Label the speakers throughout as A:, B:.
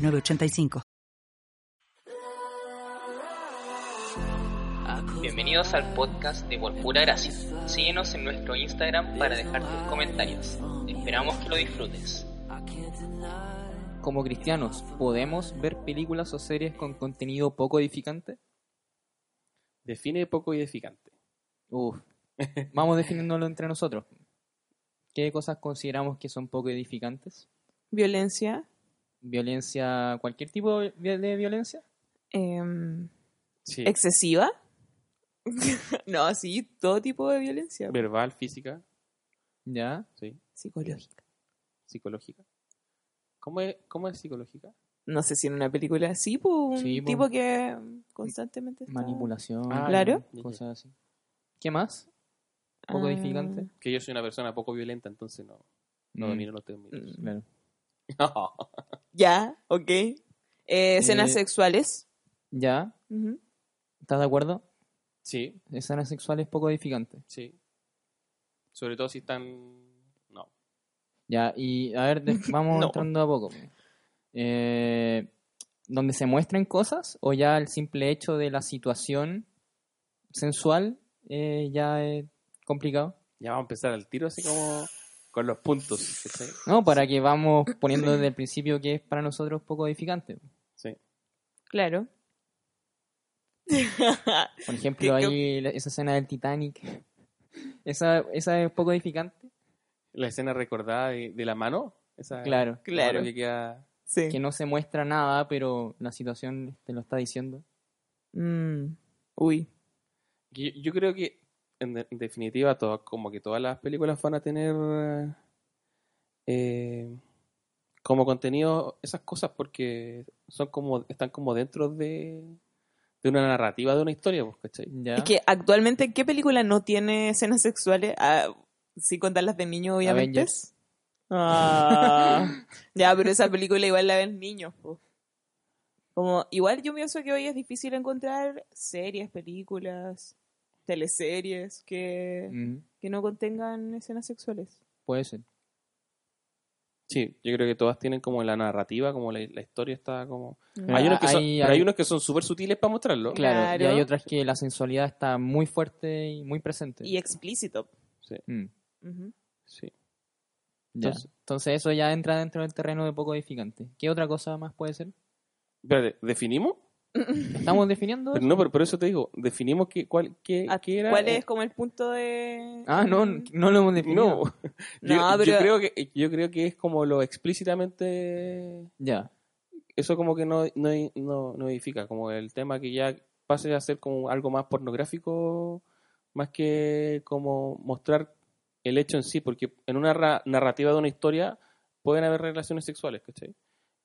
A: 906985.
B: Bienvenidos al podcast de Por Pura Gracia. Síguenos en nuestro Instagram para dejar tus comentarios. Esperamos que lo disfrutes.
C: Como cristianos, ¿podemos ver películas o series con contenido poco edificante?
D: Define poco edificante.
C: Uf, vamos definiéndolo entre nosotros. ¿Qué cosas consideramos que son poco edificantes?
E: Violencia.
C: ¿Violencia, cualquier tipo de violencia?
E: em,
D: Sí.
E: excesiva. no, sí, todo tipo de violencia.
D: Verbal, física,
C: ¿Ya?
D: sí.
E: Psicológica.
D: Psicológica. ¿Cómo es, cómo es psicológica?
E: No sé si en una película así, pues un
C: Sí, po.
E: tipo que constantemente está...
C: Manipulación,
D: Ah,
E: Claro.
C: cosas así. ¿Qué más? Poco
E: Ah,
C: edificante.
D: Que yo soy una persona poco violenta, entonces no, no
C: Mm,
D: domino los términos.
C: claro.
E: Ya, ok. Eh, escenas
C: Eh,
E: sexuales.
C: ¿Ya?
E: Ujú.
C: ¿Estás de acuerdo?
D: sí,
C: Escenas sexuales poco edificantes.
D: sí. Sobre todo si están... No.
C: Ya, y a ver, de- vamos
E: No.
C: entrando a poco. Eh, ¿Donde se muestran cosas o ya el simple hecho de la situación sensual eh, ya es complicado?
D: Ya vamos a empezar al tiro así como con los puntos.
C: No, para que vamos poniendo desde el principio que es para nosotros poco edificante.
D: Sí.
E: Claro.
C: Por ejemplo,
E: ¿Qué- qué-
C: ahí esa escena del Titanic. Esa, esa es poco edificante.
D: La escena recordada de, de la mano. Esa,
C: Claro.
D: la
E: Claro.
D: que queda...
E: sí.
C: Que no se muestra nada, pero la situación te lo está diciendo.
E: Mm, Uy.
D: yo creo que, en, de- en definitiva, todo, como que todas las películas van a tener eh, como contenido esas cosas porque son como están como dentro de, de una narrativa de una historia, pues, ¿cachai?
C: ¿Ya?
E: Es que actualmente, ¿qué película no tiene escenas sexuales? Ah, sin contar las de niños, obviamente.
C: Avengers.
E: Ah, ya, pero esa película igual la ven niños. po. Como, igual yo pienso que hoy es difícil encontrar series, películas, teleseries que, no contengan escenas sexuales.
C: Puede ser.
D: Sí, yo creo que todas tienen como la narrativa, como la, la historia está como...
C: Pero
D: Hay unos que son,
C: hay-
D: pero hay
C: hay-
D: unos que son súper sutiles para mostrarlo.
C: Claro, y hay otras que la sensualidad está muy fuerte y muy presente.
E: Y explícito.
D: Sí,
C: Mm,
D: sí.
C: ya.
D: Entonces-
C: Entonces eso ya entra dentro del terreno de poco edificante. ¿Qué otra cosa más puede ser?
D: Espérate, ¿definimos?
C: ¿Estamos definiendo?
D: Pero
C: eso?
D: no, pero por eso te digo, definimos que, cuál, qué,
E: Ah,
D: qué era...
E: ¿Cuál es como el punto de...?
C: Ah, no, no lo hemos definido.
D: No, yo,
E: No,
D: yo
E: pero-
D: creo que yo creo que es como lo explícitamente
C: Ya.
D: eso como que no, no, no, no edifica, como el tema que ya pase a ser como algo más pornográfico más que como mostrar el hecho en sí, porque en una ra- narrativa de una historia pueden haber relaciones sexuales, ¿cachai?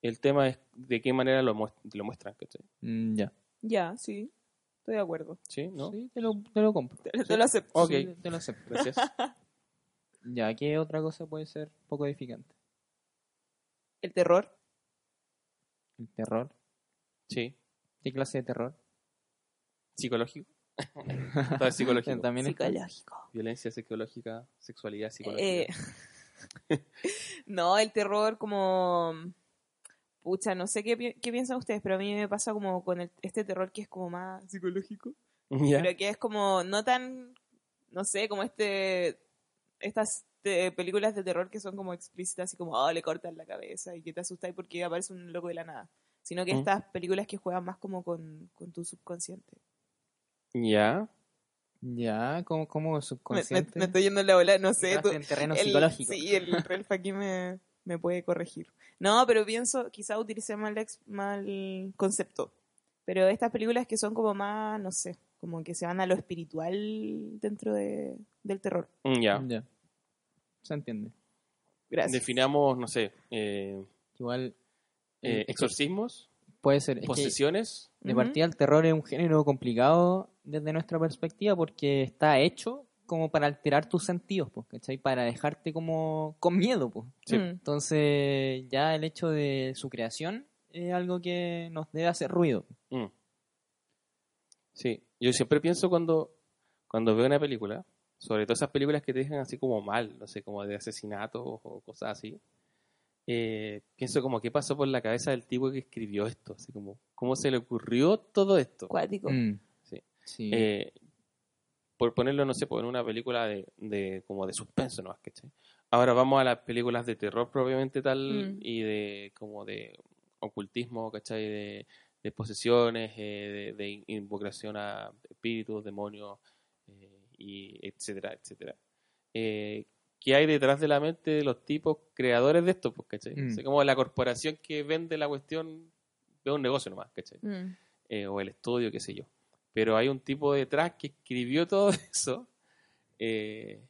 D: El tema es de qué manera lo, muest- lo muestran, ¿cachai?
C: Mm, ya.
E: Ya, sí. Estoy de acuerdo.
D: ¿Sí? ¿No?
C: Sí, te lo, te lo compro.
E: Te, te lo acepto.
D: Ok.
C: Sí, te lo acepto.
D: Gracias.
C: Ya, ¿qué otra cosa puede ser poco edificante?
E: El terror.
C: El terror.
D: Sí.
C: ¿Qué clase de terror?
D: Psicológico. Todo es psicológico.
C: También
E: Psicológico.
D: Violencia psicológica, sexualidad psicológica.
E: Eh, no, el terror como... Pucha, no sé qué, pi- qué piensan ustedes, pero a mí me pasa como con el- este terror que es como más psicológico.
D: ¿Ya?
E: Pero que es como no tan, no sé, como este, estas eh, películas de terror que son como explícitas, así como, oh, le cortan la cabeza y que te asustáis porque aparece un loco de la nada. Sino que
D: Mm.
E: estas películas que juegan más como con, con tu subconsciente.
D: Ya.
C: Ya, como, como
E: Me, me-
C: subconsciente.
E: me estoy yendo en la bola, no sé. Tú-
C: en terreno
E: el-
C: psicológico.
E: Sí, el Ralph aquí me, me puede corregir. No, pero pienso, quizá utilicé mal, ex- mal concepto. Pero estas películas que son como más, no sé, como que se van a lo espiritual dentro de, del terror.
D: Mm, Ya.
C: Ya. Se entiende.
E: Gracias.
D: Definamos, no sé, eh,
C: Igual
D: Eh, exorcismos,
C: Puede ser. es que
D: posesiones.
C: de partida el terror es un género complicado desde nuestra perspectiva porque está hecho como para alterar tus sentidos, pues, ¿cachai? Para dejarte como con miedo, pues.
D: Sí.
E: Mm.
C: Entonces, ya el hecho de su creación es algo que nos debe hacer ruido.
D: Mm. Sí, yo siempre pienso cuando, cuando veo una película, sobre todo esas películas que te dejan así como mal, no sé, como de asesinato o cosas así, eh, pienso como qué pasó por la cabeza del tipo que escribió esto, así como cómo se le ocurrió todo esto.
E: Cuático.
C: Mm.
D: Sí.
C: Sí.
D: Eh, por ponerlo, no sé, en una película de, de como de suspenso, ¿no? ¿cachai? Ahora vamos a las películas de terror propiamente tal
E: Mm.
D: y de como de ocultismo, ¿cachai? De, de posesiones, eh, de, de invocación a espíritus, demonios, eh, y etcétera, etcétera. Eh, ¿Qué hay detrás de la mente de los tipos creadores de esto? Pues, ¿cachai?
C: Mm.
D: O sea, como la corporación que vende la cuestión ve un negocio nomás, ¿cachai?
E: Mm.
D: eh, o el estudio, qué sé yo. Pero hay un tipo detrás que escribió todo eso. eh,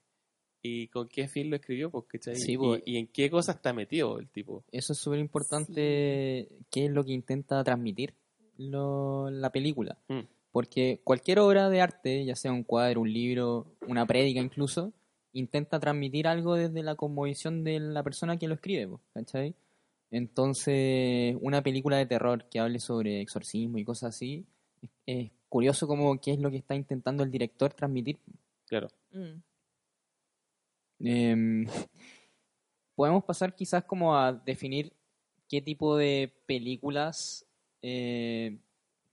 D: ¿Y con qué fin lo escribió? Pues.
C: Sí,
D: y,
C: pues.
D: y en qué cosa está metido el tipo?
C: Eso es súper importante, qué es lo que intenta transmitir lo- la película.
D: Mm.
C: Porque cualquier obra de arte, ya sea un cuadro, un libro, una prédica incluso, intenta transmitir algo desde la conmovisión de la persona que lo escribe, po, ¿cachai? Entonces, una película de terror que hable sobre exorcismo y cosas así, es curioso como qué es lo que está intentando el director transmitir.
D: Claro.
E: Mm.
C: Em, podemos pasar quizás como a definir qué tipo de películas eh,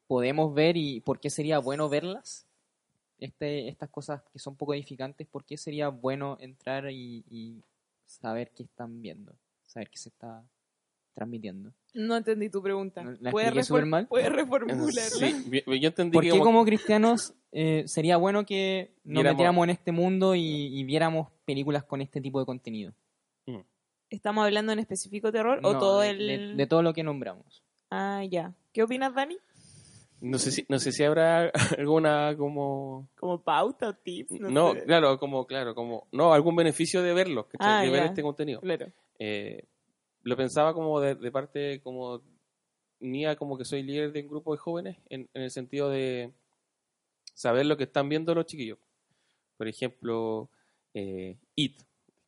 C: podemos ver y por qué sería bueno verlas. Este, estas cosas que son poco edificantes, ¿por qué sería bueno entrar y, y saber qué están viendo? Saber qué se está transmitiendo.
E: No entendí tu pregunta.
C: ¿La
E: ¿Puedes,
C: mal?
E: ¿Puedes reformularla?
D: Sí, yo entendí
C: ¿Por
D: que
C: qué
D: como-
C: como cristianos eh, sería bueno que nos
D: Viéramos-
C: metiéramos en este mundo y, y viéramos películas con este tipo de contenido?
E: ¿Estamos hablando en específico de terror o todo
C: de-
E: el...?
C: de- de todo lo que nombramos.
E: Ah, ya. ¿Qué opinas, Dani?
D: no sé si no sé si habrá alguna como
E: ¿Como pauta o tips? No,
D: no,
E: sé.
D: claro, como claro, como no algún beneficio de verlos, ¿cachai?
E: Ah,
D: de ver
E: ya.
D: este contenido.
E: Claro.
D: Eh, lo pensaba como de, de parte como mía, como que soy líder de un grupo de jóvenes, en, en el sentido de saber lo que están viendo los chiquillos. Por ejemplo, eh, It,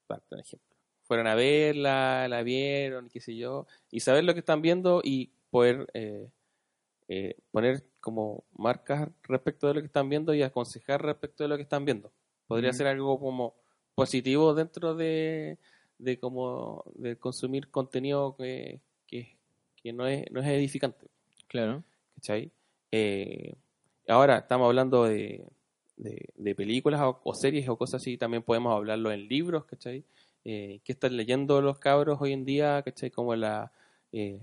D: un ejemplo. Fueron a verla, la vieron, qué sé yo, y saber lo que están viendo y poder eh, eh, poner como marcas respecto de lo que están viendo y aconsejar respecto de lo que están viendo. Podría ser algo como positivo dentro de, de como de consumir contenido que, que, que no es no es edificante
C: Claro.
D: ¿cachai? Eh, ahora estamos hablando de, de, de películas o, o series o cosas así también podemos hablarlo en libros ¿cachai? Eh, ¿qué están leyendo los cabros hoy en día? ¿cachai? como la eh,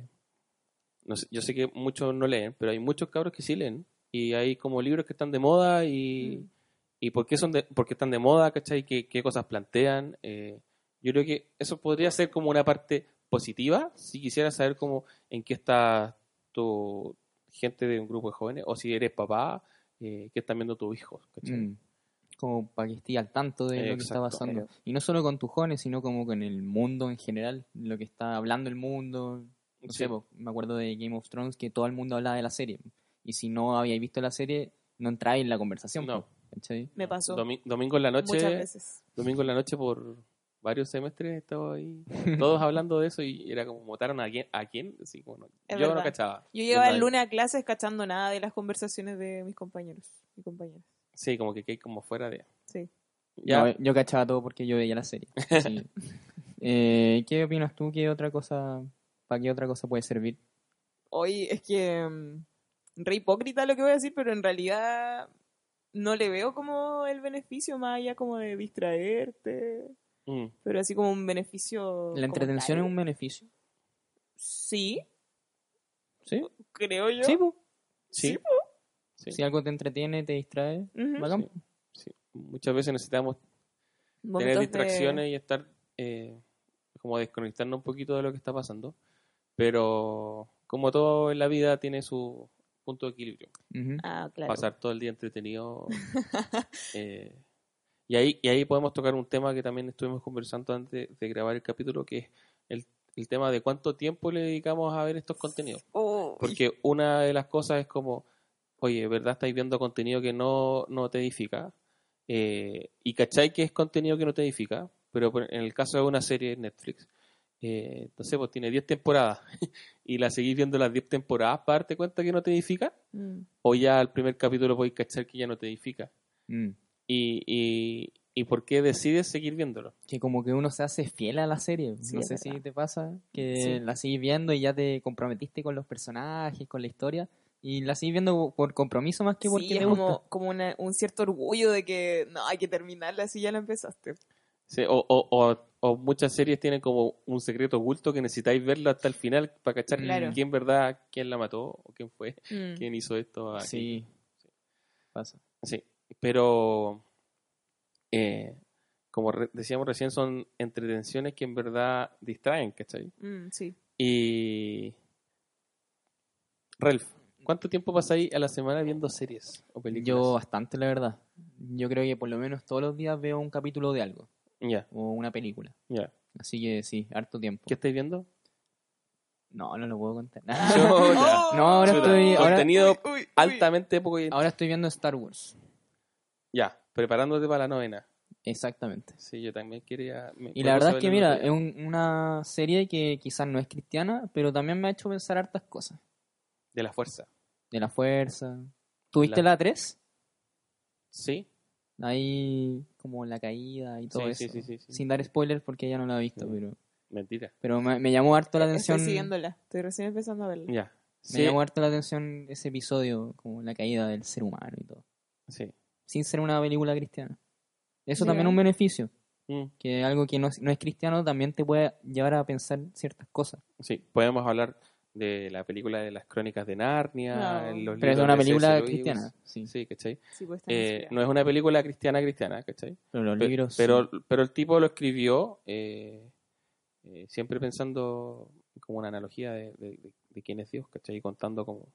D: no sé, yo sé que muchos no leen pero hay muchos cabros que sí leen y hay como libros que están de moda y
E: Mm.
D: ¿Y por qué, son de, por qué están de moda? ¿Cachai? ¿Qué, qué cosas plantean? Eh, yo creo que eso podría ser como una parte positiva, si quisieras saber cómo, en qué está tu gente de un grupo de jóvenes, o si eres papá, eh, qué están viendo tus hijos. ¿cachai?
C: Mm. Como para que esté al tanto de lo que está pasando. Y no solo con tus jóvenes, sino como con el mundo en general, lo que está hablando el mundo. No
D: Sí.
C: sé, me acuerdo de Game of Thrones que todo el mundo hablaba de la serie. Y si no habíais visto la serie, no entráis en la conversación.
D: No.
E: Me pasó
D: Domi- domingo en la
E: muchas
D: noche,
E: veces.
D: domingo en la noche por varios semestres estaba ahí, todos hablando de eso y era como, ¿votaron a quién? ¿A quién? Así, no-
E: Es
D: yo no
E: verdad.
D: cachaba.
E: Yo llegaba el lunes a clases cachando nada de las conversaciones de mis compañeros y compañeras.
D: Sí, como que hay como fuera de...
E: Sí.
D: Ya,
C: No, yo cachaba todo porque yo veía la serie. Sí. Eh, ¿Qué opinas tú? ¿Qué otra cosa, para qué otra cosa puede servir?
E: Hoy es que mm, re hipócrita lo que voy a decir, pero en realidad no le veo como el beneficio más allá como de distraerte,
D: mm,
E: pero así como un beneficio.
C: ¿La entretención es un beneficio?
E: Sí,
C: Sí.
E: creo yo.
C: Sí, po.
D: sí, sí.
C: Si algo te entretiene, te distrae, bacán.
D: Sí, muchas veces necesitamos tener
E: de-
D: distracciones y estar eh, como desconectarnos un poquito de lo que está pasando. Pero como todo en la vida tiene su punto de equilibrio.
E: Ah, claro.
D: Pasar todo el día entretenido. eh, y ahí y ahí podemos tocar un tema que también estuvimos conversando antes de grabar el capítulo, que es el, el tema de cuánto tiempo le dedicamos a ver estos contenidos.
E: Oh,
D: Porque una de las cosas es como, oye, ¿verdad? Estáis viendo contenido que no, no te edifica. Eh, y cachai que es contenido que no te edifica. Pero en el caso de una serie de Netflix, eh, entonces pues tiene 10 temporadas y la seguís viendo las 10 temporadas para darte cuenta que no te edifica.
E: mm.
D: O ya al primer capítulo podéis cachar que ya no te edifica.
C: Mm.
D: Y, y, y por qué decides seguir viéndolo.
C: Que como que uno se hace fiel a la serie.
E: Sí,
C: no sé si te pasa, que
E: Sí.
C: la sigues viendo y ya te comprometiste con los personajes, con la historia. Y la sigues viendo por compromiso más que porque
E: Sí,
C: te
E: es
C: gusta.
E: como, como una- un cierto orgullo de que no, hay que terminarla si ya la empezaste.
D: Sí, o, o, o, o muchas series tienen como un secreto oculto que necesitáis verlo hasta el final para cachar
E: Claro.
D: quién verdad, quién la mató, o quién fue,
E: Mm.
D: quién hizo esto. aquí.
C: Sí. Pasa.
D: Sí, pero eh, como re- decíamos recién, son entretenciones que en verdad distraen, ¿cachai?
E: Mm, sí.
D: Y. Ralph, ¿cuánto tiempo pasáis a la semana viendo series o películas?
C: Yo bastante, la verdad. Yo creo que por lo menos todos los días veo un capítulo de algo.
D: Ya,
C: O una película.
D: ya.
C: Así que sí, harto tiempo.
D: ¿Qué estáis viendo?
C: No, no lo puedo contar.
D: Chuta.
E: Oh,
C: No, ahora
D: Chuta.
C: estoy, ahora,
D: Contenido
E: Uy, uy, uy.
D: altamente poco.
C: ahora estoy viendo Star Wars.
D: Ya, preparándote para la novena.
C: Exactamente.
D: Sí, yo también quería. me-
C: Y la verdad es que, mira, es un- una serie que quizás no es cristiana, pero también me ha hecho pensar hartas cosas.
D: De la fuerza.
C: De la fuerza. ¿Tuviste
D: La-
C: la 3?
D: Sí,
C: Ahí como la caída y todo
D: Sí,
C: eso.
D: sí, sí, sí, sí.
C: Sin dar spoilers porque ya no la he visto,
D: Sí.
C: pero,
D: mentira.
C: pero me, me llamó harto la atención.
E: Estoy siguiéndola. Estoy recién empezando a verla.
D: Ya.
C: Me
D: Sí,
C: llamó harto la atención ese episodio, como la caída del ser humano y todo.
D: sí.
C: Sin ser una película cristiana. Eso también es un beneficio.
D: Mm,
C: Que algo que no, es- no es cristiano también te puede llevar a pensar ciertas cosas.
D: sí, podemos hablar de la película de las crónicas de Narnia.
E: No.
D: los
C: Pero es una película.
D: Lewis.
C: cristiana. Sí.
D: Sí, ¿cachai?
E: Sí, pues está
D: Eh, no es una película cristiana cristiana, ¿cachai?
C: Pero los
D: Pe-
C: libros.
D: pero,
C: sí.
D: pero el tipo lo escribió eh, eh, siempre pensando como una analogía de, de, de- de quién es Dios, ¿cachai? Y contando como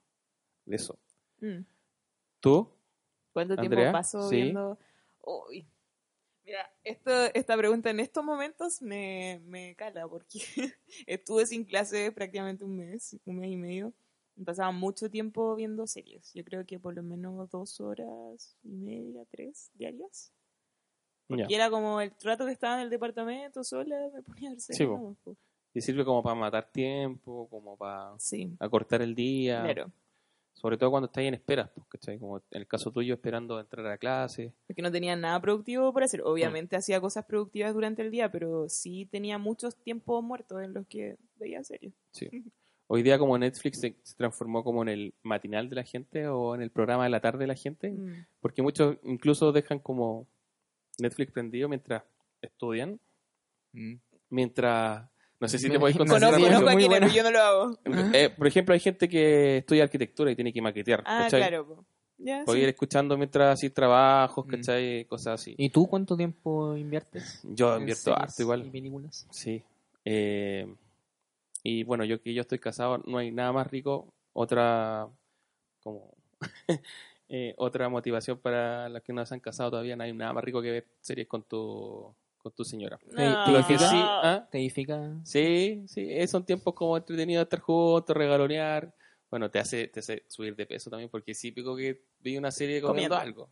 D: de eso.
E: Mm.
D: ¿Tú?
E: ¿Cuánto
D: Andrea,
E: tiempo paso
D: sí.
E: viendo? Uy. Mira, esto, esta pregunta en estos momentos me, me cala porque estuve sin clase prácticamente un mes, un mes y medio. Me Pasaba mucho tiempo viendo series. Yo creo que por lo menos dos horas y media, tres diarias. Y era como el trato que estaba en el departamento sola, me ponía a ver series.
D: po. Y sirve como para matar tiempo, como para
E: Sí,
D: acortar el día.
E: claro.
D: Sobre todo cuando estás en espera, pues, ¿cachai? Como en el caso tuyo esperando entrar a clase.
E: Porque no tenía nada productivo por hacer. Obviamente hacía cosas productivas durante el día, pero sí tenía muchos tiempos muertos en los que veía series.
D: Sí. Hoy día como Netflix se, se transformó como en el matinal de la gente o en el programa de la tarde de la gente,
E: Mm.
D: porque muchos incluso dejan como Netflix prendido mientras estudian,
C: Mm.
D: mientras... No sé si te podéis contar
E: Conozco, conozco a quienes, yo no lo hago.
D: Eh, por ejemplo, hay gente que estudia arquitectura y tiene que maquetear,
E: Ah,
D: ¿cachai?
E: claro. Ya,
D: Puede
E: sí.
D: ir escuchando mientras así trabajos,
C: Mm.
D: ¿cachai? Cosas así.
C: ¿Y tú cuánto tiempo inviertes?
D: Yo invierto harto igual.
C: ¿Y películas?
D: Sí. Eh, y bueno, yo que yo estoy casado, no hay nada más rico. Otra, como, eh, otra motivación para los que no se han casado todavía, no hay nada más rico que ver series con tu, con tu señora.
E: No.
D: Lo que sí,
E: No.
D: ¿ah?
C: ¿Te edifica?
D: sí, sí, eh, son tiempos como entretenidos estar juntos, regalonear. Bueno, te hace, te hace subir de peso también, porque es típico que vi una serie comiendo,
E: Comiendo.
D: algo.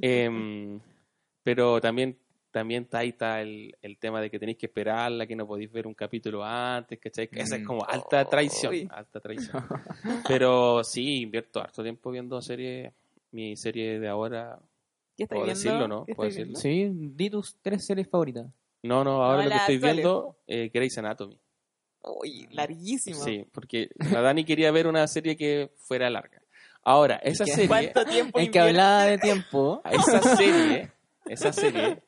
D: Em, pero también, también está ahí está el, el tema de que tenéis que esperarla, que no podéis ver un capítulo antes, ¿cachai? Que Esa es
C: Mm.
D: como alta traición,
E: Uy.
D: alta traición. Pero sí, invierto harto tiempo viendo series. Mi serie de ahora,
E: ¿Qué estáis
D: ¿Puedo
E: viendo?
D: decirlo, no?
E: ¿Qué
D: ¿Puedo
E: estáis viendo?
C: Sí, di tus tres series favoritas.
D: no, no, ahora
E: No,
D: lo que estoy
E: actuales.
D: viendo, eh, Grey's Anatomy.
E: Uy, larguísimo.
D: Sí, porque la Dani quería ver una serie que fuera larga. Ahora, esa
C: ¿Qué?
D: serie,
E: ¿Cuánto tiempo
C: En que hablaba de tiempo.
D: esa serie, esa serie,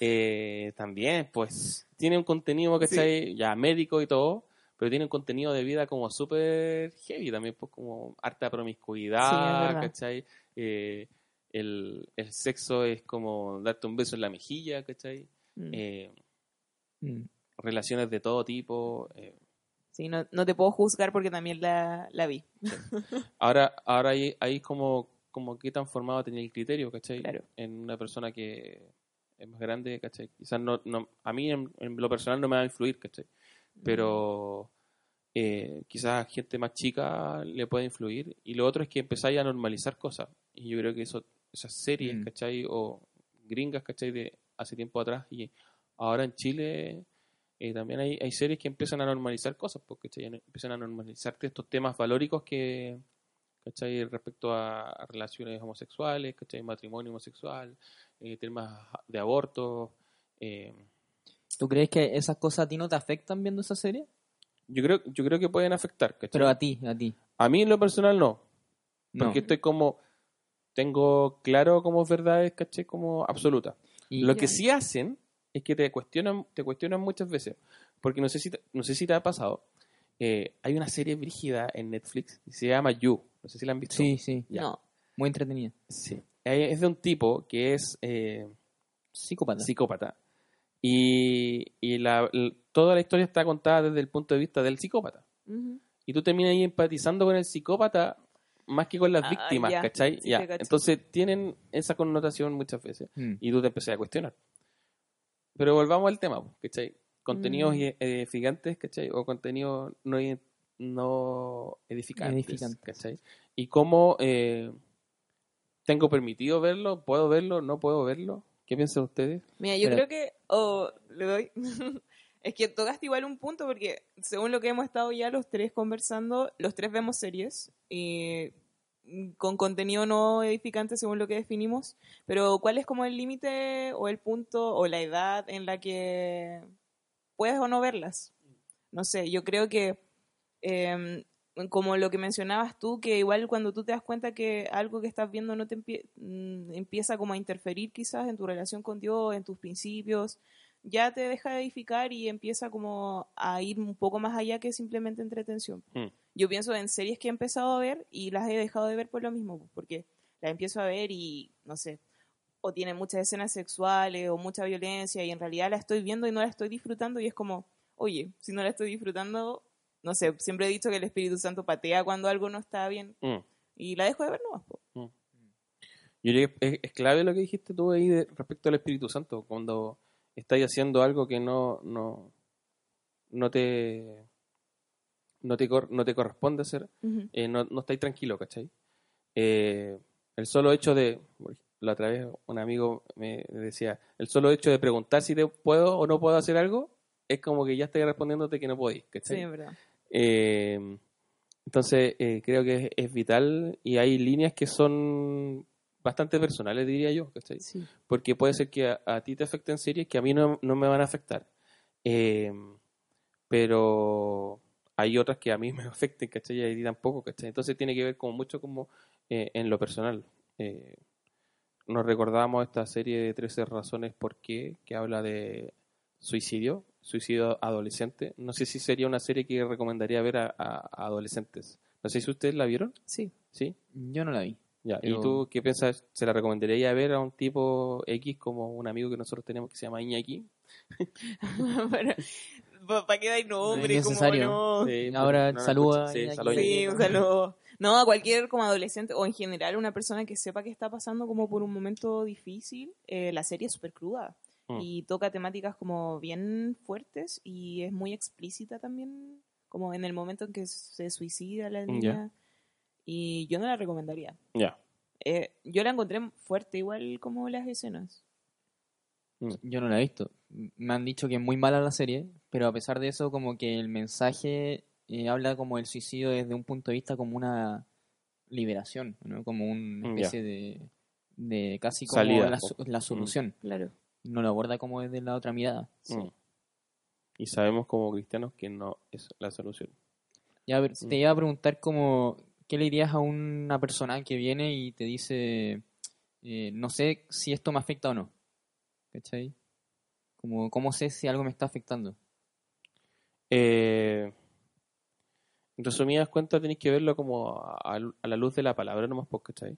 D: eh, también, pues, tiene un contenido, ¿cachai? Ya médico y todo, pero tiene un contenido de vida como súper heavy también, pues, como harta
E: Sí, es
D: promiscuidad,
E: verdad.
D: ¿cachai? Eh, el, el sexo es como darte un beso en la mejilla, ¿cachai?
E: Mm.
D: Eh,
C: Mm.
D: relaciones de todo tipo. eh,
E: Sí, no, no te puedo juzgar porque también la, la vi.
D: Ahora, ahora ahí, ahí como, como qué tan formado tenía el criterio, ¿cachai?
E: Claro.
D: En una persona que es más grande, ¿cachai? Quizás no, no a mí en, en lo personal no me va a influir, ¿cachai? pero eh, quizás a gente más chica le puede influir. Y lo otro es que empezáis a normalizar cosas. Y yo creo que eso, esas series,
C: Mm.
D: ¿cachai? O gringas, ¿cachai? De hace tiempo atrás y ahora en Chile eh, también hay, hay series que empiezan a normalizar cosas, porque empiezan a normalizar estos temas valóricos que, ¿cachai? Respecto a, a relaciones homosexuales, ¿cachai? Matrimonio homosexual, eh, temas de aborto. eh,
C: ¿Tú crees que esas cosas a ti no te afectan viendo esa serie?
D: yo creo yo creo que pueden afectar, ¿cachai?
C: Pero a ti, a ti.
D: A mí en lo personal no,
C: No.
D: porque estoy como tengo claro como verdades, ¿cachai? Como absolutas. Lo que sí hacen es que te cuestionan, te cuestionan muchas veces. Porque no sé si te, no sé si te ha pasado. eh, hay una serie brígida en Netflix que se llama You. No sé si la han visto.
C: Sí, sí.
D: Ya.
E: No.
C: Muy entretenida.
D: Sí. Eh, Es de un tipo que es eh,
C: Psicópata.
D: psicópata. Y, y la- toda la historia está contada desde el punto de vista del psicópata. Y tú terminas ahí empatizando con el psicópata más que con las
E: Ah,
D: víctimas,
E: ya.
D: ¿cachai?
E: Sí,
D: Ya. Entonces tienen esa connotación muchas veces.
C: Mm.
D: y tú te empecé a cuestionar. Pero volvamos al tema, po, ¿cachai? Contenidos
E: Mm.
D: edificantes, ¿cachai? O contenidos no, no edificantes,
C: Edificantes.
D: ¿cachai? Y cómo eh, tengo permitido verlo, puedo verlo, no puedo verlo. ¿Qué piensan ustedes?
E: Mira, yo
C: Pero-
E: creo que, o le doy, es que tocaste igual un punto porque según lo que hemos estado ya los tres conversando, los tres vemos series y con contenido no edificante según lo que definimos, pero ¿cuál es como el límite o el punto o la edad en la que puedes o no verlas? No sé, yo creo que em, como lo que mencionabas tú, que igual cuando tú te das cuenta que algo que estás viendo no te mm, empieza como a interferir quizás en tu relación con Dios, en tus principios, ya te deja de edificar y empieza como a ir un poco más allá que simplemente entretención.
D: Mm.
E: Yo pienso en series que he empezado a ver y las he dejado de ver por lo mismo, pues, porque las empiezo a ver y, no sé, o tienen muchas escenas sexuales o mucha violencia y en realidad la estoy viendo y no la estoy disfrutando y es como, oye, si no la estoy disfrutando, no sé, siempre he dicho que el Espíritu Santo patea cuando algo no está bien
D: Mm.
E: y la dejo de ver nomás. po.
D: Yo diría que es, es clave lo que dijiste tú ahí de- respecto al Espíritu Santo, cuando estáis haciendo algo que no, no, no te no te, cor- no te corresponde hacer, eh, no, no estáis tranquilo, ¿cachai? Eh, el solo hecho de, la otra vez un amigo me decía, el solo hecho de preguntar si te puedo o no puedo hacer algo, es como que ya estoy respondiéndote que no podéis,
E: Sí,
D: ¿cachai?
E: es verdad.
D: Eh, entonces, creo que es, es vital y hay líneas que son bastante personales, diría yo, ¿cachai?
E: Sí.
D: Porque puede ser que a, a ti te afecten series que a mí no, no me van a afectar. Eh, pero hay otras que a mí me afecten, ¿cachai? Y a ti tampoco, ¿cachai? Entonces tiene que ver como mucho como eh, en lo personal. Eh, nos recordamos esta serie de 13 razones por qué, que habla de suicidio, suicidio adolescente. No sé si sería una serie que recomendaría ver a, a- a adolescentes. No sé si ustedes la vieron,
E: Sí.
D: ¿sí?
C: Yo no la vi.
D: Ya. ¿Y
C: Pero-
D: tú qué piensas? ¿Se la recomendaría ver a un tipo X como un amigo que nosotros tenemos que se llama Iñaki?
E: ¿Para qué dais nombre?
C: No es necesario.
E: no?
D: Sí,
C: Ahora,
D: no
C: saluda.
D: Sí,
C: a
E: Sí, un saludo. No, a cualquier como adolescente o en general una persona que sepa que está pasando como por un momento difícil, eh, la serie es súper cruda
D: Mm.
E: y toca temáticas como bien fuertes y es muy explícita también, como en el momento en que se suicida la niña. Y yo no la recomendaría.
D: Ya.
E: Eh, yo la encontré fuerte igual como las escenas.
C: Yo no la he visto. Me han dicho que es muy mala la serie, pero a pesar de eso, como que el mensaje eh, habla como el suicidio desde un punto de vista como una liberación, ¿no? Como una
D: Mm,
C: especie de, de casi como
D: Salida,
C: la, la solución.
E: Claro.
C: No lo aborda como desde la otra mirada.
D: Mm. Y sabemos como cristianos que no es la solución.
C: Ya, a ver,
D: Mm.
C: te iba a preguntar como, ¿qué le dirías a una persona que viene y te dice, eh, no sé si esto me afecta o no? ¿Cachai? Como, ¿cómo sé si algo me está afectando?
D: Eh, en resumidas cuentas, tenéis que verlo como a, la luz de la palabra nomás, pues, ¿cachai?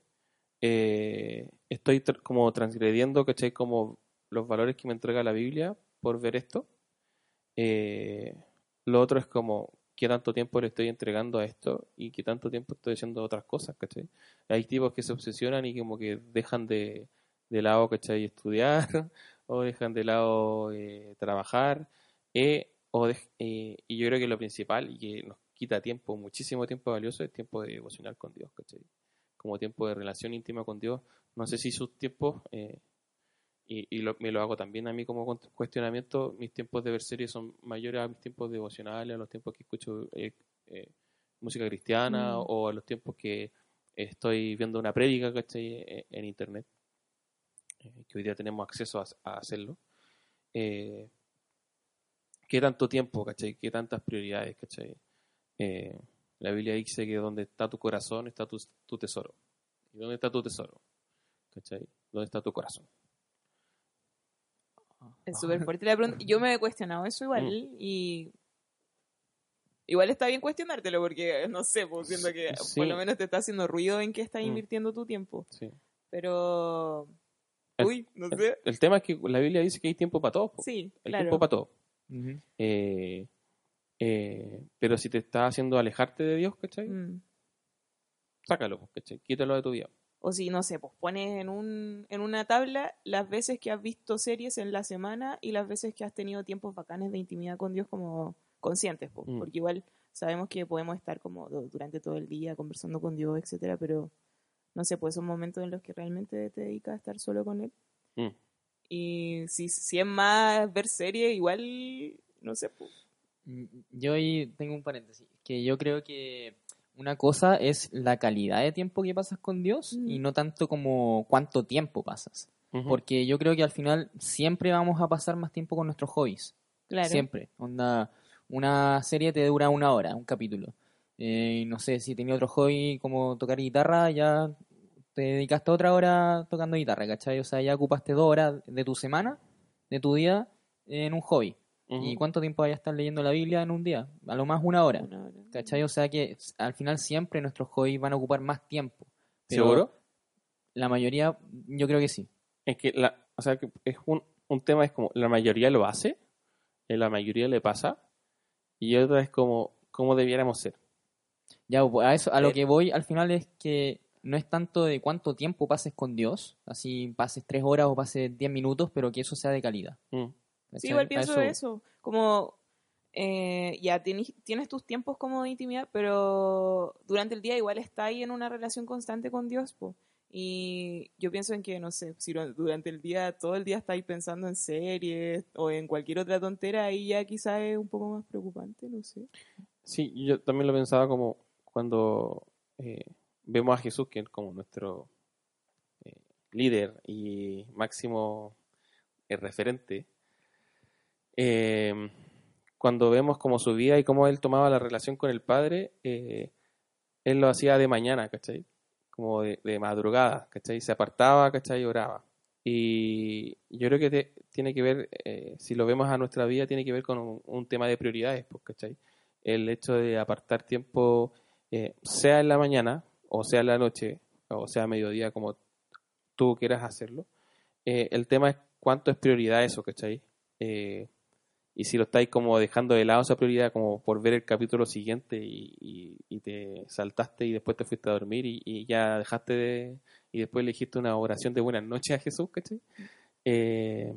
D: Eh, estoy como transgrediendo, ¿cachai? Como los valores que me entrega la Biblia por ver esto. Eh, lo otro es como qué tanto tiempo le estoy entregando a esto y qué tanto tiempo estoy haciendo otras cosas, ¿cachai? Hay tipos que se obsesionan y como que dejan de, de lado, ¿cachai? Estudiar o dejan de lado eh, trabajar. eh, o de- eh, y yo creo que lo principal y que nos quita tiempo, muchísimo tiempo valioso, es tiempo de devocional con Dios, ¿cachai? Como tiempo de relación íntima con Dios. No sé si sus tiempos, eh, y, y lo- me lo hago también a mí como cuestionamiento, mis tiempos de ver series son mayores a mis tiempos devocionales, a los tiempos que escucho eh, eh, música cristiana
E: Mm.
D: o a los tiempos que estoy viendo una prédica. Eh, En internet, eh, que hoy día tenemos acceso a, a hacerlo. Eh, ¿Qué tanto tiempo, cachai? ¿Qué tantas prioridades, cachai? Eh, la Biblia dice que donde está tu corazón está tu, tu tesoro. ¿Y dónde está tu tesoro? ¿Cachai? ¿Dónde está tu corazón?
E: Es súper fuerte la pregunta. Yo me he cuestionado eso igual y igual está bien cuestionártelo porque no sé, pues siento que
D: Sí.
E: por lo menos te está haciendo ruido en que estás
D: Mm.
E: invirtiendo tu tiempo.
D: Sí.
E: Pero
D: El-
E: uy, no
D: El,
E: sé.
D: el tema es que la Biblia dice que hay tiempo para todos. po.
E: Sí,
D: hay
E: claro.
D: tiempo para todo. Eh, eh, pero si te está haciendo alejarte de Dios, ¿cachai?
E: Mm.
D: Sácalo, ¿cachai? Quítalo de tu vida.
E: O si, no sé, pues pones en, un, en una tabla las veces que has visto series en la semana y las veces que has tenido tiempos bacanes de intimidad con Dios como conscientes, pues,
D: Mm.
E: porque igual sabemos que podemos estar como du- durante todo el día conversando con Dios, etcétera, pero no sé, pues son momentos en los que realmente te dedicas a estar solo con Él.
D: Mm.
E: Y si, si es más ver series, igual, no sé, pues.
C: Mm, Yo ahí tengo un paréntesis, que yo creo que una cosa es la calidad de tiempo que pasas con Dios y
E: Mm.
C: no tanto como cuánto tiempo pasas. Porque yo creo que al final siempre vamos a pasar más tiempo con nuestros hobbies.
E: Claro.
C: Siempre. Onda, una serie te dura una hora, un capítulo. Eh, no sé, si tenía otro hobby como tocar guitarra, ya te dedicaste otra hora tocando guitarra, ¿cachai? O sea, ya ocupaste dos horas de tu semana, de tu día, en un hobby.
D: Ujú.
C: ¿Y cuánto tiempo vayas a estar leyendo la Biblia en un día? A lo más una hora.
E: Una hora.
C: ¿Cachai? O sea que al final siempre nuestros hobbies van a ocupar más tiempo. Pero
D: ¿Seguro?
C: La mayoría, yo creo que sí.
D: Es que, la, o sea, que es un, un tema, es como, la mayoría lo hace, eh, la mayoría le pasa, y otra es como, cómo debiéramos ser.
C: Ya, pues, a eso, a lo
E: Eh.
C: que voy al final es que no es tanto de cuánto tiempo pases con Dios, así pases tres horas o pases diez minutos, pero que eso sea de calidad.
D: Mm.
E: Sí,
C: ¿cachai?
E: igual pienso eso. Como, eh, ya tienes, tienes tus tiempos como de intimidad, pero durante el día igual está ahí en una relación constante con Dios, po. Y yo pienso en que, no sé, si durante el día, todo el día estáis pensando en series o en cualquier otra tontera, ahí ya quizás es un poco más preocupante, no sé.
D: Sí, yo también lo pensaba como cuando eh, vemos a Jesús, que es como nuestro eh, líder y máximo eh, referente. Eh, cuando vemos como su vida y cómo él tomaba la relación con el Padre, eh, él lo hacía de mañana, ¿cachai? Como de, de madrugada, ¿cachai? Se apartaba, ¿cachai? Y oraba. Y yo creo que te- tiene que ver, eh, si lo vemos a nuestra vida, tiene que ver con un, un tema de prioridades, pues, ¿cachai? El hecho de apartar tiempo, eh, sea en la mañana, o sea en la noche, o sea a mediodía, como tú quieras hacerlo. Eh, el tema es cuánto es prioridad eso, ¿cachai? Eh, y si lo estáis como dejando de lado esa prioridad como por ver el capítulo siguiente y, y- y te saltaste y después te fuiste a dormir y, y ya dejaste de... y después le dijiste una oración de buenas noches a Jesús, ¿cachai? Eh,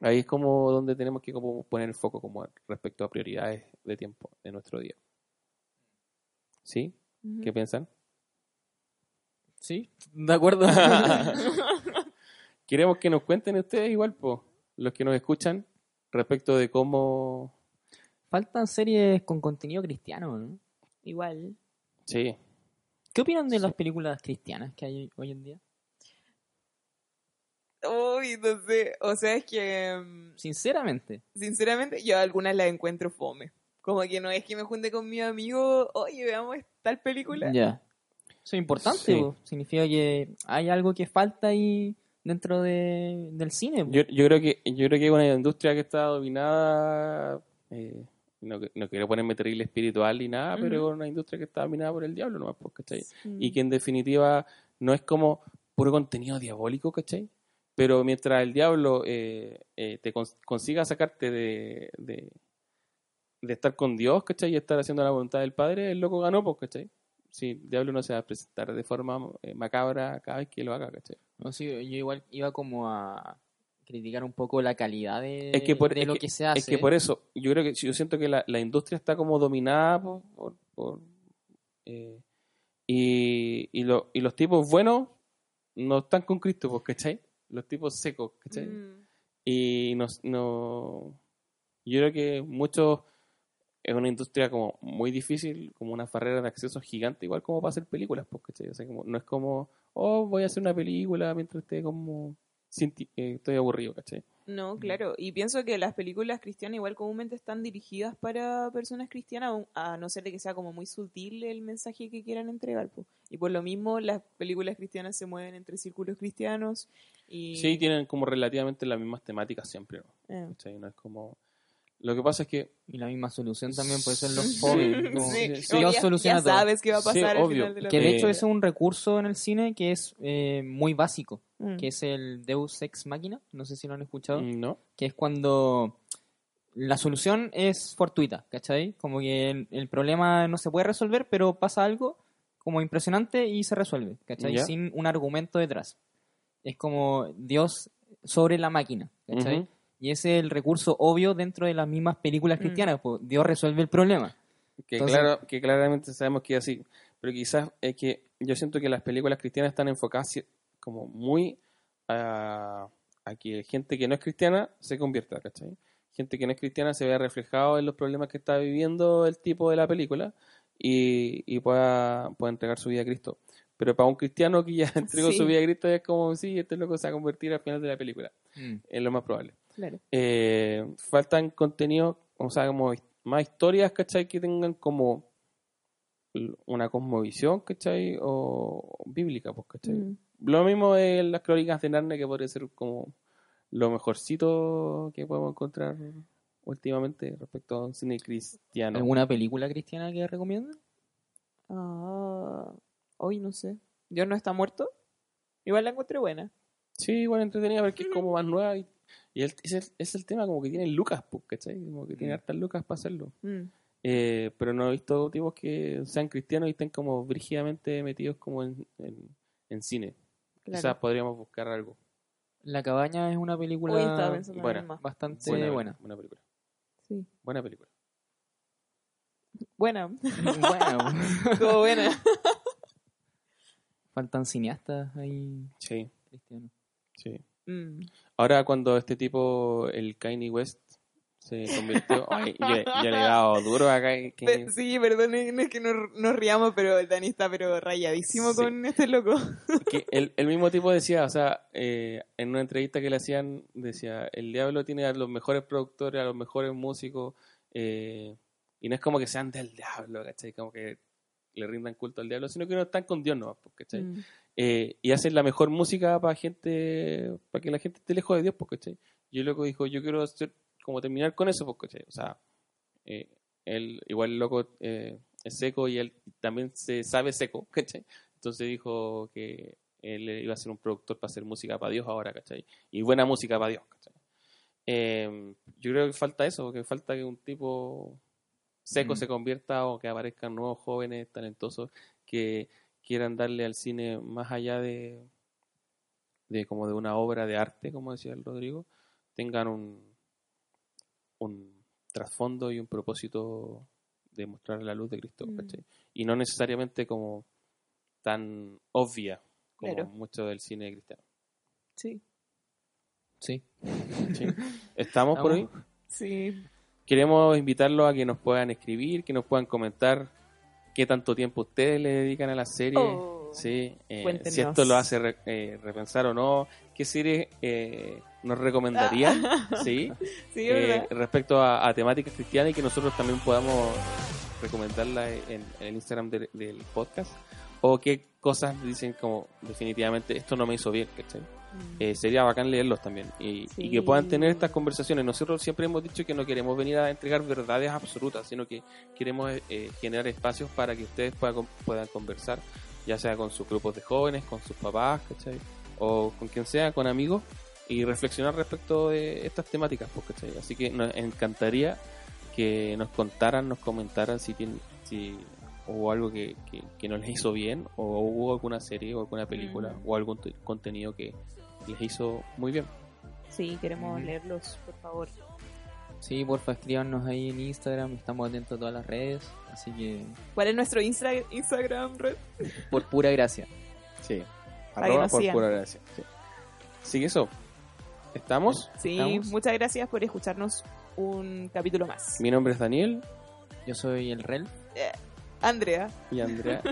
D: ahí es como donde tenemos que como poner el foco como respecto a prioridades de tiempo de nuestro día. ¿Sí? ¿Qué piensan?
C: Sí, de acuerdo.
D: Queremos que nos cuenten ustedes igual, pues, los que nos escuchan, respecto de cómo...
C: Faltan series con contenido cristiano, ¿no?
E: Igual.
D: Sí,
C: ¿Qué opinan de
D: Sí.
C: las películas cristianas que hay hoy en día?
E: Uy, no sé. O sea, es que, mm,
C: Sinceramente.
E: sinceramente, yo algunas las encuentro fome. Como que no es que me junte con mi amigo, oye, veamos tal película.
C: Ya. Eso es importante,
D: Sí.
C: significa que hay algo que falta ahí dentro de, del cine.
D: yo, yo creo que yo creo que hay una industria que está dominada, eh, no, no quiero ponerme terrible espiritual ni nada, pero es una industria que está dominada por el diablo pues, ¿cachai?
E: Mm.
D: y que en definitiva no es como puro contenido diabólico, ¿cachai? Pero mientras el diablo eh, eh, te cons- consiga sacarte de, de, de estar con Dios, ¿cachai? Y estar haciendo la voluntad del Padre, el loco ganó, pues, ¿cachai? Si el diablo no se va a presentar de forma eh, macabra cada vez que lo haga, ¿cachai?
C: No, sí, yo igual iba como a criticar un poco la calidad de,
D: Es que por-
C: de
D: es
C: lo
D: que-
C: que, se hace.
D: Es que por eso, yo creo que yo siento que la, la industria está como dominada por, por- por, eh, y, y, lo- y los tipos buenos no están con Cristo, pues, ¿cachai? Los tipos secos, ¿cachai?
E: Mm.
D: Y no, no yo creo que muchos es una industria como muy difícil, como una barrera de acceso gigante, igual como para hacer películas, pues, ¿cachai? O sea, como, no es como, oh, voy a hacer una película mientras esté como, eh, estoy aburrido, ¿cachai?
E: No, claro. Y pienso que las películas cristianas igual comúnmente están dirigidas para personas cristianas, a no ser de que sea como muy sutil el mensaje que quieran entregar. po. Y por lo mismo las películas cristianas se mueven entre círculos cristianos y...
D: Sí, tienen como relativamente las mismas temáticas siempre, ¿no?
E: Eh.
D: ¿Cachai? No es como... Lo que pasa es que...
C: Y la misma solución también puede ser los
D: Sí,
C: jóvenes. como-
E: Sí,
D: sí,
E: como
C: Dios
E: ya,
C: soluciona
E: ya
C: todo.
E: sabes qué va a
D: Sí,
E: pasar al
D: obvio.
E: final de la
C: Que de hecho es un recurso en el cine que es eh, muy básico,
E: Mm.
C: que es el Deus Ex Machina, no sé si lo han escuchado,
D: mm, ¿No?
C: que es cuando la solución es fortuita, ¿cachai? Como que el, el problema no se puede resolver, pero pasa algo como impresionante y se resuelve, ¿cachai?
D: Ya.
C: Sin un argumento detrás. Es como Dios sobre la máquina, ¿cachai?
D: Ujú.
C: Y ese es el recurso obvio dentro de las mismas películas
E: Mm.
C: cristianas, pues Dios resuelve el problema.
D: Que,
C: Entonces-
D: claro, que claramente sabemos que es así. Pero quizás es que yo siento que las películas cristianas están enfocadas como muy a, a que gente que no es cristiana se convierta, ¿cachai? Gente que no es cristiana se vea reflejado en los problemas que está viviendo el tipo de la película y, y pueda, pueda entregar su vida a Cristo. Pero para un cristiano que ya entregó
E: Sí.
D: su vida a Cristo es como, sí, este loco se va a convertir al final de la película. Es lo más probable.
E: Claro.
D: Eh, faltan contenidos, o sea, como más historias, ¿cachai? Que tengan como una cosmovisión, ¿cachai? O bíblica, pues, ¿cachai?
E: Mm.
D: Lo mismo de las crónicas de Narnia, que podría ser como lo mejorcito que podemos encontrar últimamente respecto a un cine cristiano.
C: ¿Alguna película cristiana que recomiendan?
E: Ah, hoy no sé. Dios no está muerto. Igual la encontré buena.
D: Sí, igual entretenida, porque es como más nueva y, y el- es, el, es el tema como que tiene lucas, pues, ¿cachai? Como que tiene hartas lucas para hacerlo.
E: Mm.
D: Eh, pero no he visto tipos que sean cristianos y estén como brígidamente metidos como en, en, en cine.
E: Claro.
D: Quizás podríamos buscar algo.
C: La cabaña es una película
D: buena.
C: bastante
D: buena,
C: buena.
D: buena película.
E: Sí.
D: Buena película.
E: Buena.
C: Buena.
E: Buena.
C: Faltan cineastas ahí
D: Sí,
C: cristianos.
D: sí.
E: Mm.
D: Ahora cuando este tipo, el Kanye West, se convirtió... ay, yo, yo le he dado duro a Kanye.
E: Sí, perdón, no es que nos, nos riamos, pero el Dani está pero rayadísimo
D: Sí.
E: con este loco.
D: que el, el mismo tipo decía, o sea, eh, en una entrevista que le hacían, decía, el diablo tiene a los mejores productores, a los mejores músicos, eh, y no es como que sean del diablo, ¿cachai? Como que le rindan culto al diablo, sino que no están con Dios, ¿no? ¿cachai?
E: Mm.
D: Eh, y hacen la mejor música para gente, para que la gente esté lejos de Dios, pues, ¿cachai? Y el loco dijo, yo quiero hacer, como terminar con eso, pues, ¿cachai? O sea, eh, él, igual el loco eh, es seco y él también se sabe seco, ¿cachai? Entonces dijo que él iba a ser un productor para hacer música para Dios ahora, ¿cachai? Y buena música para Dios, ¿cachai? Eh, yo creo que falta eso, que falta que un tipo seco
C: Mm.
D: se convierta o que aparezcan nuevos jóvenes talentosos que quieran darle al cine más allá de, de como de una obra de arte, como decía el Rodrigo, tengan un, un trasfondo y un propósito de mostrar la luz de Cristo,
E: Mm.
D: Y no necesariamente como tan obvia como
E: Claro.
D: mucho del cine cristiano.
E: Sí,
C: Sí.
D: ¿sí? ¿Estamos por hoy?
E: Sí.
D: Queremos invitarlos a que nos puedan escribir, que nos puedan comentar qué tanto tiempo ustedes le dedican a la serie.
E: Oh.
D: Sí, eh, si esto lo hace re- eh, repensar o no, qué serie eh, nos recomendarían, sí,
E: Sí,
D: Eh, respecto a, a temáticas cristianas y que nosotros también podamos recomendarla en, en el Instagram del, del podcast o qué cosas dicen como definitivamente esto no me hizo bien, ¿cachai? Eh, sería bacán leerlos también y,
E: Sí.
D: y que puedan tener estas conversaciones. Nosotros siempre hemos dicho que no queremos venir a entregar verdades absolutas, sino que queremos eh, generar espacios para que ustedes puedan, puedan conversar, ya sea con sus grupos de jóvenes, con sus papás, ¿cachai? O con quien sea, con amigos, y reflexionar respecto de estas temáticas, pues, ¿cachai? Así que nos encantaría que nos contaran, nos comentaran si tienen, si hubo algo que, que, que no les hizo bien, o hubo alguna serie o alguna película
E: Mm.
D: o algún contenido que les hizo muy bien.
E: Sí, queremos leerlos, por favor.
C: Sí, porfa, escríbanos ahí en Instagram, estamos atentos a todas las redes, así que
E: ¿Cuál es nuestro Instra- Instagram, Red?
C: por pura gracia.
D: Sí. Arroba por
E: sigan.
D: pura gracia. Sí. Así que eso. ¿Estamos?
E: Sí,
C: ¿Estamos?
E: muchas gracias por escucharnos un capítulo más.
D: Mi nombre es Daniel
C: Yo soy el Rel.
E: Andrea,
D: y Andrea.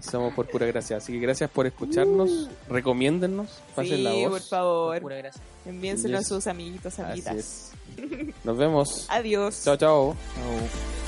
D: somos por pura gracia. Así que gracias por escucharnos. Recomiéndennos. Pasen
E: sí,
D: la voz.
E: por favor,
C: Pura gracia.
E: enviénselo
D: Yes.
E: a sus amiguitos,
D: Así
E: amiguitas.
D: es. Nos vemos.
E: Adiós.
D: Chao, chao.
C: Chao.